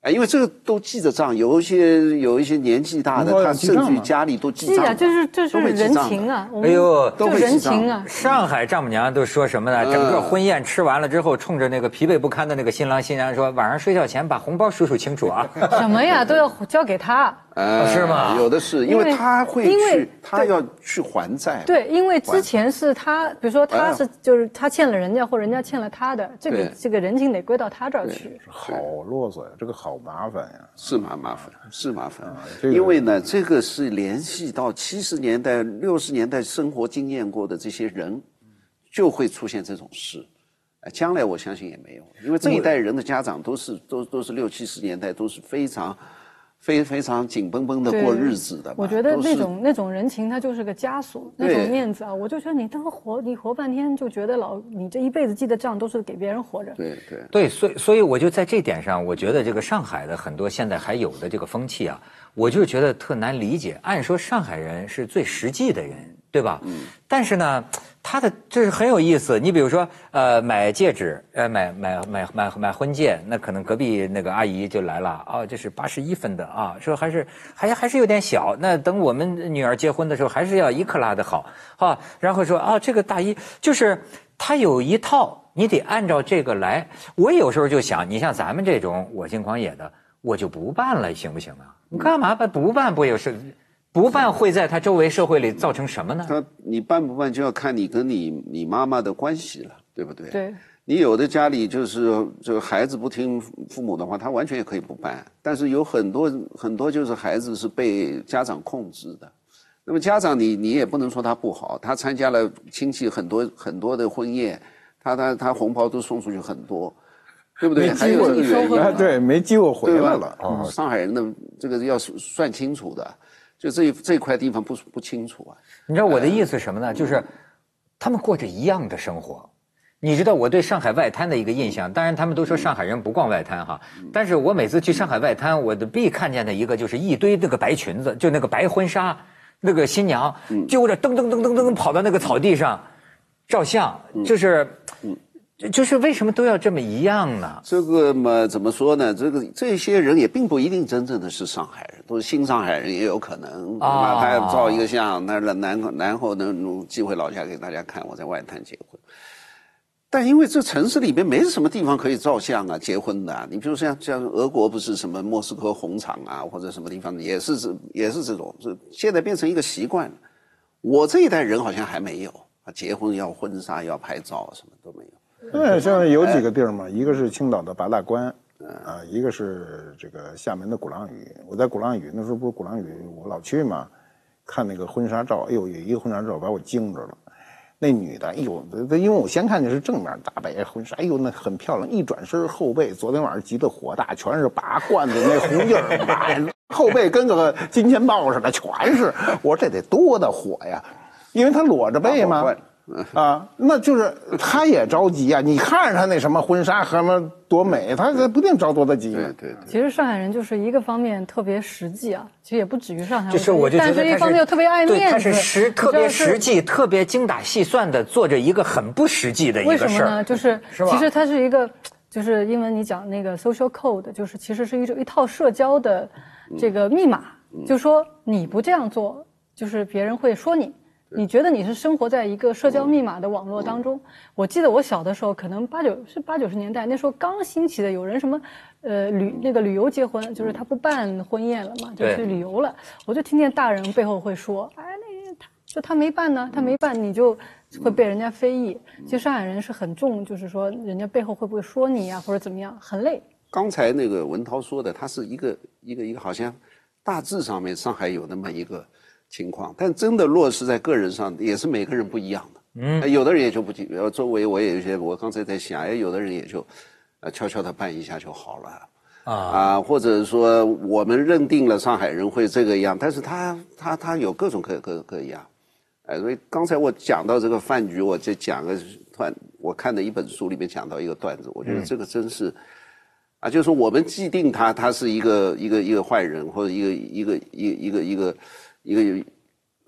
哎，因为这个都记着账，有一些有一些年纪大的，他甚至家里都记账。记啊，就是就是人情啊。哎呦，都人情啊。上海丈母娘都说什么呢？整个婚宴吃完了之后，冲着那个疲惫不堪的那个新郎新娘说：“晚上睡觉前把红包数数清楚啊。”什么呀？都要交给他。是吗？有的是，因为他会去，他要去还债。对，因为之前是他，比如说他是就是他欠了人家，或人家欠了他的，这个这个人情得归到他这儿去。好啰嗦呀，这个好麻烦呀。是蛮麻烦，是麻烦。因为呢，这个是联系到七十年代、六十年代生活经验过的这些人，就会出现这种事。哎，将来我相信也没有，因为这一代人的家长都是都都是六七十年代都是非常。非非常紧绷绷的过日子的，我觉得那种那种人情，它就是个枷锁，那种面子啊，我就觉得你当活，你活半天就觉得老，你这一辈子记的账都是给别人活着。对对对，所以所以我就在这点上，我觉得这个上海的很多现在还有的这个风气啊，我就觉得特难理解。按说上海人是最实际的人，对吧？嗯。但是呢。他的这是很有意思，你比如说，呃，买戒指，呃，买买买买买婚戒，那可能隔壁那个阿姨就来了，哦，这是八十一分的啊，说还是还还是有点小，那等我们女儿结婚的时候，还是要一克拉的好，哈，然后说啊，这个大衣就是他有一套，你得按照这个来。我有时候就想，你像咱们这种我心狂野的，我就不办了，行不行啊？你干嘛办？不办不也是？不办会在他周围社会里造成什么呢？他你办不办就要看你跟你你妈妈的关系了，对不对？对。你有的家里就是这个孩子不听父母的话，他完全也可以不办。但是有很多很多就是孩子是被家长控制的。那么家长你你也不能说他不好，他参加了亲戚很多很多的婚宴，他他他红包都送出去很多，对不对？还有这个原因，对，没机会回来了。哦，上海人的这个要算清楚的。就这这块地方不不清楚啊？你知道我的意思什么呢？就是他们过着一样的生活。你知道我对上海外滩的一个印象，当然他们都说上海人不逛外滩哈，但是我每次去上海外滩，我的必看见的一个就是一堆那个白裙子，就那个白婚纱，那个新娘揪着噔噔噔噔噔跑到那个草地上照相，就是。就是为什么都要这么一样呢？这个嘛，怎么说呢？这个这些人也并不一定真正的是上海人，都是新上海人也有可能。啊，他要照一个相，那然后然后呢，寄回老家给大家看，我在外滩结婚。但因为这城市里边没什么地方可以照相啊，结婚的。你比如像像俄国不是什么莫斯科红场啊，或者什么地方也是这也是这种，这现在变成一个习惯了。我这一代人好像还没有啊，结婚要婚纱要拍照，什么都没有。嗯，现在有几个地儿嘛，一个是青岛的八大关，啊，一个是这个厦门的鼓浪屿。我在鼓浪屿那时候不是鼓浪屿，我老去嘛，看那个婚纱照，哎呦，有一个婚纱照把我惊着了。那女的，哎呦，因为我先看见是正面大白婚纱，哎呦，那很漂亮。一转身后背，昨天晚上急得火大，全是拔罐子那红印儿，后背跟个金钱豹似的，全是。我说这得多大火呀？因为她裸着背嘛。啊，那就是他也着急啊！你看着他那什么婚纱和什么多美，他他不定着多大急。对对对。其实上海人就是一个方面特别实际啊，其实也不止于上海。就是我就觉得但是一方面又特别爱面子。他是实特别实际、特别精打细算的做着一个很不实际的一个事儿。为什么呢？就是其实它是一个，就是英文你讲那个 social code，就是其实是一种一套社交的这个密码，就说你不这样做，就是别人会说你。你觉得你是生活在一个社交密码的网络当中？我记得我小的时候，可能八九是八九十年代，那时候刚兴起的，有人什么，呃，旅那个旅游结婚，就是他不办婚宴了嘛，就去旅游了。我就听见大人背后会说：“哎，那他就他没办呢，他没办，你就会被人家非议。”其实上海人是很重，就是说人家背后会不会说你呀，或者怎么样，很累。刚才那个文涛说的，他是一个一个一个，好像大致上面上海有那么一个。情况，但真的落实在个人上，也是每个人不一样的。嗯，有的人也就不记，周围我也有些，我刚才在想，哎，有的人也就，呃，悄悄的办一下就好了。啊啊，或者说我们认定了上海人会这个样，但是他他他有各种各各各样。哎，所以刚才我讲到这个饭局，我就讲个段，我看的一本书里面讲到一个段子，我觉得这个真是，啊，就是说我们既定他他是一个一个一个坏人，或者一个一个一一个一个。一个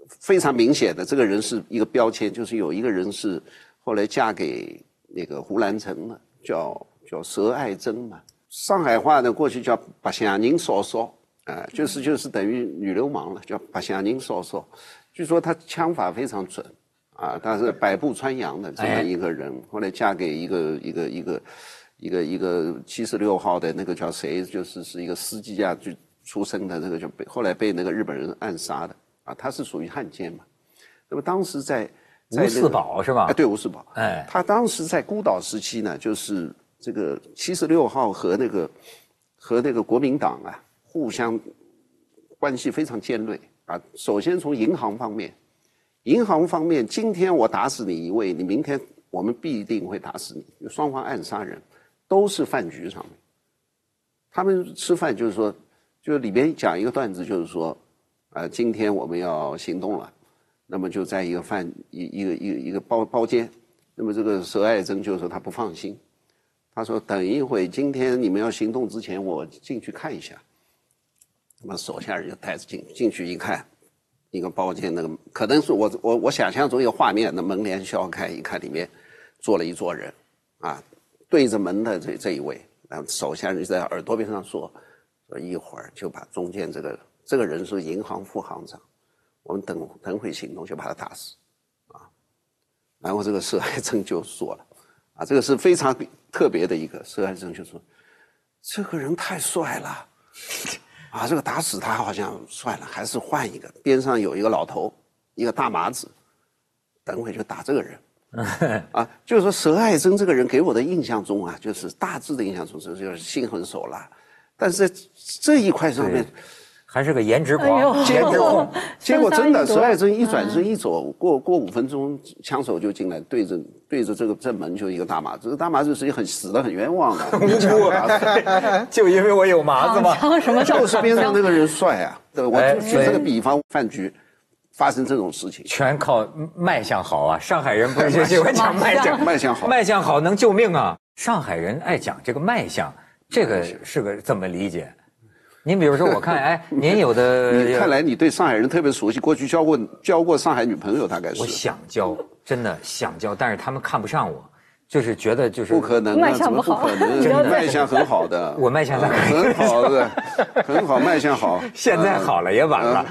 非常明显的，这个人是一个标签，就是有一个人是后来嫁给那个胡兰成了，叫叫佘爱珍嘛。上海话呢，过去叫白相宁嫂嫂，啊，就是就是等于女流氓了，叫白相宁嫂嫂。据说她枪法非常准，啊，她是百步穿杨的这么一个人。后来嫁给一个一个一个一个一个七十六号的那个叫谁，就是是一个司机啊，就。出生的，这个就被后来被那个日本人暗杀的啊，他是属于汉奸嘛。那么当时在吴四宝是吧？哎，对，吴四宝。哎，他当时在孤岛时期呢，就是这个七十六号和那个和那个国民党啊，互相关系非常尖锐啊。首先从银行方面，银行方面，今天我打死你一位，你明天我们必定会打死你。双方暗杀人，都是饭局上面。他们吃饭就是说，就是里边讲一个段子，就是说，啊，今天我们要行动了，那么就在一个饭一一个一个一个包包间，那么这个佘爱珍就说他不放心，他说等一会今天你们要行动之前，我进去看一下。那么手下人就带着进进去一看，一个包间那个可能是我我我想象中一个画面，那门帘削开一看，里面坐了一桌人，啊，对着门的这这一位。然后手下人在耳朵边上：“说一会儿就把中间这个这个人是银行副行长，我们等等会行动就把他打死，啊。”然后这个佘爱珍就说了：“啊，这个是非常特别的一个。”佘爱珍就说：“这个人太帅了，啊，这个打死他好像算了，还是换一个。边上有一个老头，一个大麻子，等会就打这个人。”啊，就是说佘爱珍这个人给我的印象中啊，就是大致的印象中就是心狠手辣，但是这一块上面，还是个颜值狂。结果结果真的，佘爱珍一转身一走，过过五分钟，枪手就进来，对着对着这个正门就一个大麻子，这个大麻子实际很死的很冤枉的，无辜 就因为我有麻子吗？什么？就是边上那个人帅啊，对我就举这个比方，饭局。发生这种事情，全靠卖相好啊！上海人不是就喜欢讲卖相，卖相好，卖相好能救命啊！上海人爱讲这个卖相，这个是个怎么理解？您比如说，我看，哎，您有的，看来你对上海人特别熟悉，过去交过交过上海女朋友，大概是。我想交，真的想交，但是他们看不上我。就是觉得就是不可能，怎么不可能？卖相很好的，我卖相很好的，很好，卖相好。现在好了也晚了，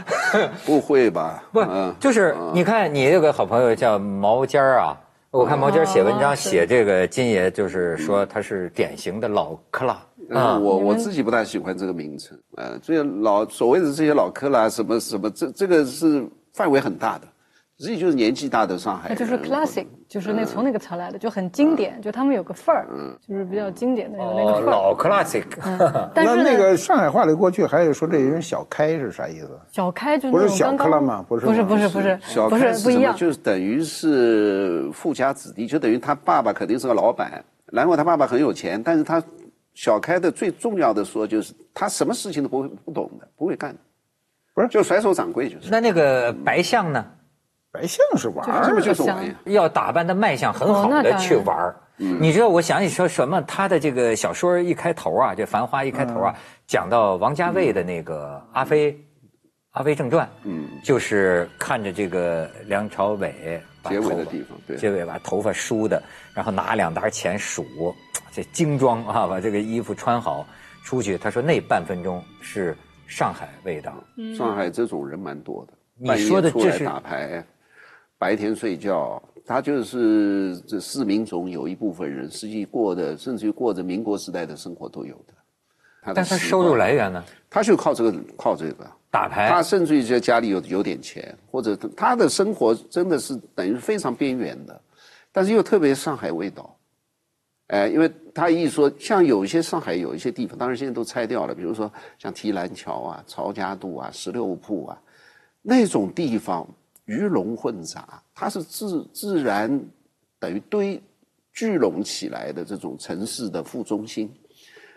不会吧？不，就是你看，你有个好朋友叫毛尖儿啊，我看毛尖儿写文章写这个金爷，就是说他是典型的老克拉啊。我我自己不大喜欢这个名称，呃，这些老所谓的这些老科啦什么什么，这这个是范围很大的。实际就是年纪大的上海人，就是 classic，就是那从那个词来的，就很经典，就他们有个范儿，就是比较经典的有那个范儿。老 classic。但是那个上海话里过去还有说这人小开是啥意思？小开就是不是小克拉吗？不是不是不是不是小开是什么？就是等于是富家子弟，就等于他爸爸肯定是个老板，然后他爸爸很有钱，但是他小开的最重要的说就是他什么事情都不会不懂的，不会干的，不是就甩手掌柜就是。那那个白象呢？白象是玩儿，这不就是玩儿？要打扮的卖相很好的去玩儿。你知道，我想起说什么？他的这个小说一开头啊，这《繁花》一开头啊，讲到王家卫的那个《阿飞》，《阿飞正传》，嗯，就是看着这个梁朝伟结尾的地方，对，结尾把头发梳的，然后拿两沓钱数，这精装啊，把这个衣服穿好出去。他说那半分钟是上海味道。上海这种人蛮多的，你说的这是打牌。白天睡觉，他就是这市民中有一部分人，实际过的甚至于过着民国时代的生活都有的。但他收入来源呢？他就靠这个，靠这个打牌。他甚至于在家里有有点钱，或者他的生活真的是等于非常边缘的，但是又特别上海味道。哎，因为他一说，像有一些上海有一些地方，当然现在都拆掉了，比如说像提篮桥啊、曹家渡啊、十六铺啊那种地方。鱼龙混杂，它是自自然等于堆聚拢起来的这种城市的副中心。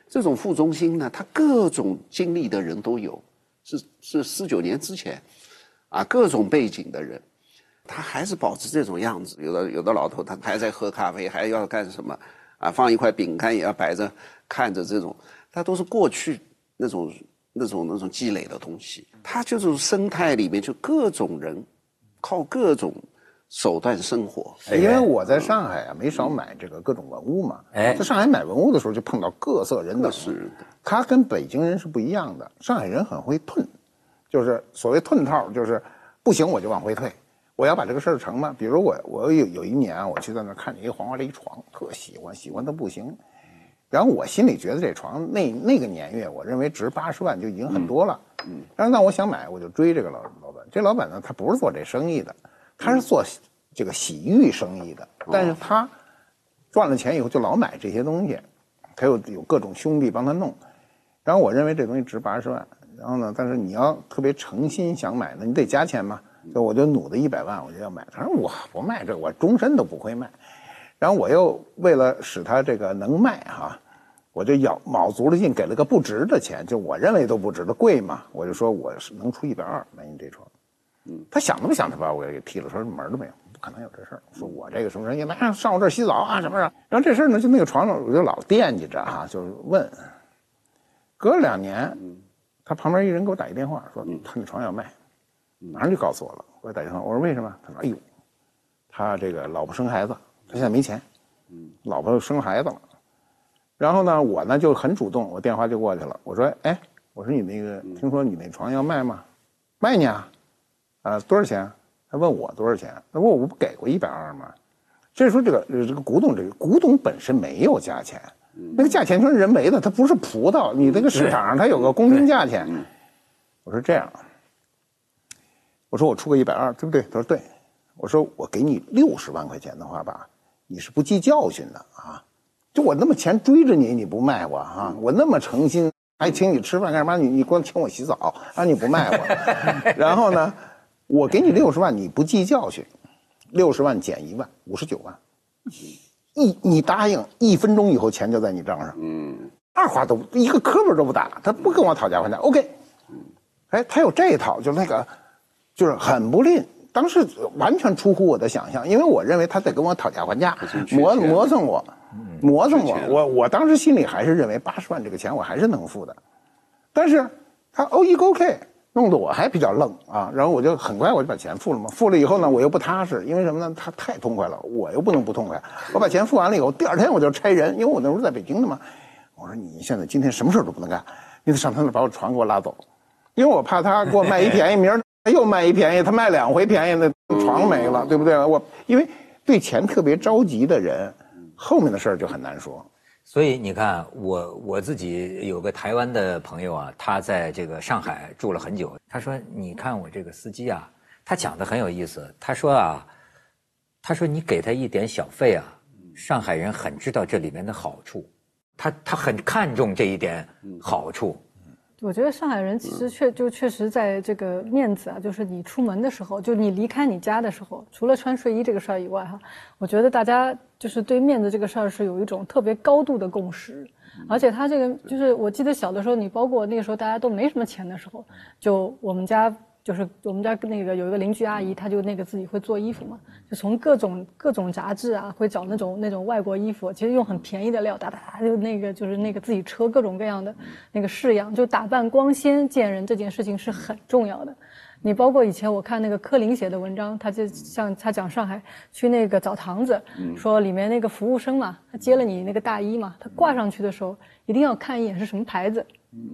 这种副中心呢，它各种经历的人都有，是是四九年之前，啊，各种背景的人，他还是保持这种样子。有的有的老头，他还在喝咖啡，还要干什么？啊，放一块饼干也要摆着看着，这种，他都是过去那种那种那种积累的东西。他就是生态里面就各种人。靠各种手段生活，因为我在上海啊，没少买这个各种文物嘛。哎，在上海买文物的时候，就碰到各色人等。是，他跟北京人是不一样的。上海人很会退，就是所谓退套，就是不行我就往回退。我要把这个事儿成嘛。比如我，我有有一年啊我去在那看见一个黄花梨床，特喜欢，喜欢的不行。然后我心里觉得这床那那个年月，我认为值八十万就已经很多了。嗯，但是那我想买，我就追这个老老板。这老板呢，他不是做这生意的，他是做这个洗浴生意的。但是他赚了钱以后就老买这些东西，他又有各种兄弟帮他弄。然后我认为这东西值八十万。然后呢，但是你要特别诚心想买呢，你得加钱嘛。就我就努的一百万，我就要买。他说我不卖这，我终身都不会卖。然后我又为了使他这个能卖哈，我就咬卯足了劲给了个不值的钱，就我认为都不值的贵嘛。我就说我是能出一百二买你这床。他想都没想，他把我给踢了，说门都没有，不可能有这事儿。说我这个什么人，你来上我这儿洗澡啊什么的。然后这事儿呢，就那个床上我就老惦记着哈，就是问。隔了两年，他旁边一人给我打一电话，说他那床要卖。马上就告诉我了，我打电话，我说为什么？他说：“哎呦，他这个老婆生孩子，他现在没钱，老婆生孩子了。然后呢，我呢就很主动，我电话就过去了。我说：哎，我说你那个，听说你那床要卖吗？卖你啊？啊，多少钱？他问我多少钱？那我我不给过一百二吗？所以说这个这个古董这个古董本身没有价钱，那个价钱就是人为的，它不是葡萄，你那个市场上它有个公平价钱。我说这样。我说我出个一百二，对不对？他说对。我说我给你六十万块钱的话吧，你是不记教训的啊！就我那么钱追着你，你不卖我啊？我那么诚心，还请你吃饭干嘛？你你光请我洗澡啊？你不卖我？然后呢，我给你六十万，你不计教训，六十万减一万，五十九万。一你答应，一分钟以后钱就在你账上。嗯，二话都一个磕巴都不打，他不跟我讨价还价。OK。哎，他有这一套，就那个。就是很不吝，当时完全出乎我的想象，因为我认为他在跟我讨价还价，磨磨蹭我，磨蹭我，我我当时心里还是认为八十万这个钱我还是能付的，但是他 O 一 OK，弄得我还比较愣啊，然后我就很快我就把钱付了嘛，付了以后呢，我又不踏实，因为什么呢？他太痛快了，我又不能不痛快，我把钱付完了以后，第二天我就差人，因为我那时候在北京的嘛，我说你现在今天什么事都不能干，你得上他那把我床给我拉走，因为我怕他给我卖一便宜，明儿。他又卖一便宜，他卖两回便宜，那床没了，对不对？我因为对钱特别着急的人，后面的事儿就很难说。所以你看，我我自己有个台湾的朋友啊，他在这个上海住了很久。他说：“你看我这个司机啊，他讲的很有意思。他说啊，他说你给他一点小费啊，上海人很知道这里面的好处，他他很看重这一点好处。”我觉得上海人其实确就确实在这个面子啊，就是你出门的时候，就你离开你家的时候，除了穿睡衣这个事儿以外，哈，我觉得大家就是对面子这个事儿是有一种特别高度的共识，而且他这个就是我记得小的时候，你包括那个时候大家都没什么钱的时候，就我们家。就是我们家那个有一个邻居阿姨，她就那个自己会做衣服嘛，就从各种各种杂志啊，会找那种那种外国衣服，其实用很便宜的料，哒哒哒就那个就是那个自己车各种各样的那个式样，就打扮光鲜见人这件事情是很重要的。你包括以前我看那个柯林写的文章，他就像他讲上海去那个澡堂子，说里面那个服务生嘛，他接了你那个大衣嘛，他挂上去的时候一定要看一眼是什么牌子。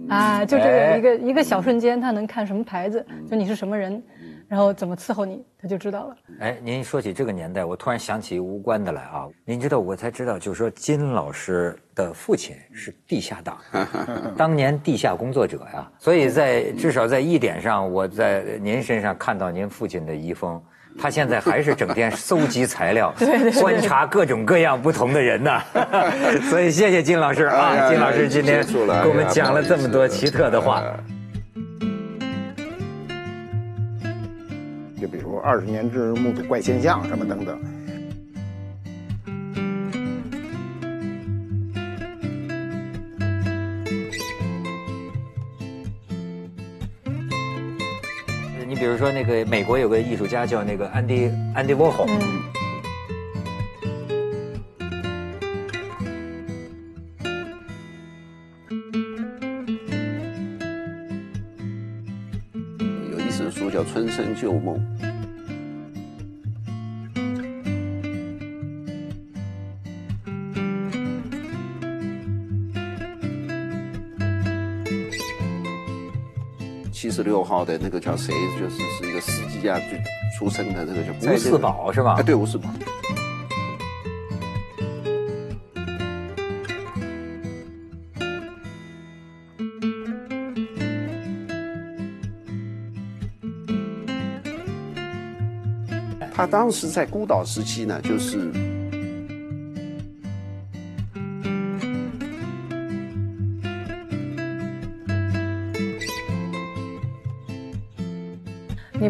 啊，就这个一个一个小瞬间，他能看什么牌子，就你是什么人，然后怎么伺候你，他就知道了。哎，您说起这个年代，我突然想起无关的来啊。您知道，我才知道，就是说金老师的父亲是地下党，当年地下工作者呀。所以在至少在一点上，我在您身上看到您父亲的遗风。他现在还是整天搜集材料，观察各种各样不同的人呢。所以谢谢金老师啊，金老师今天给我们讲了这么多奇特的话。就比如二十年之目睹怪现象什么等等。比如说，那个美国有个艺术家叫那个安迪安迪沃霍，有一本书叫《春生旧梦》。十六号的那个叫谁？就是是一个司机啊，就出生的这个叫吴四宝是吧？哎，对，吴四宝。他当时在孤岛时期呢，就是。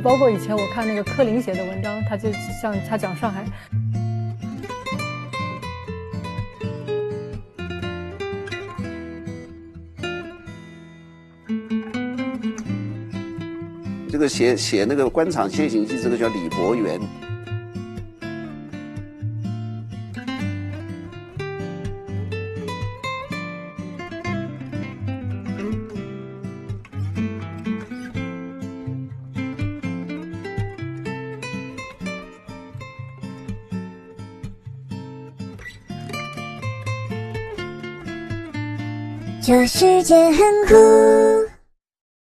包括以前我看那个柯林写的文章，他就像他讲上海。这个写写那个《官场现行记》，这个叫李伯元。这世界很酷。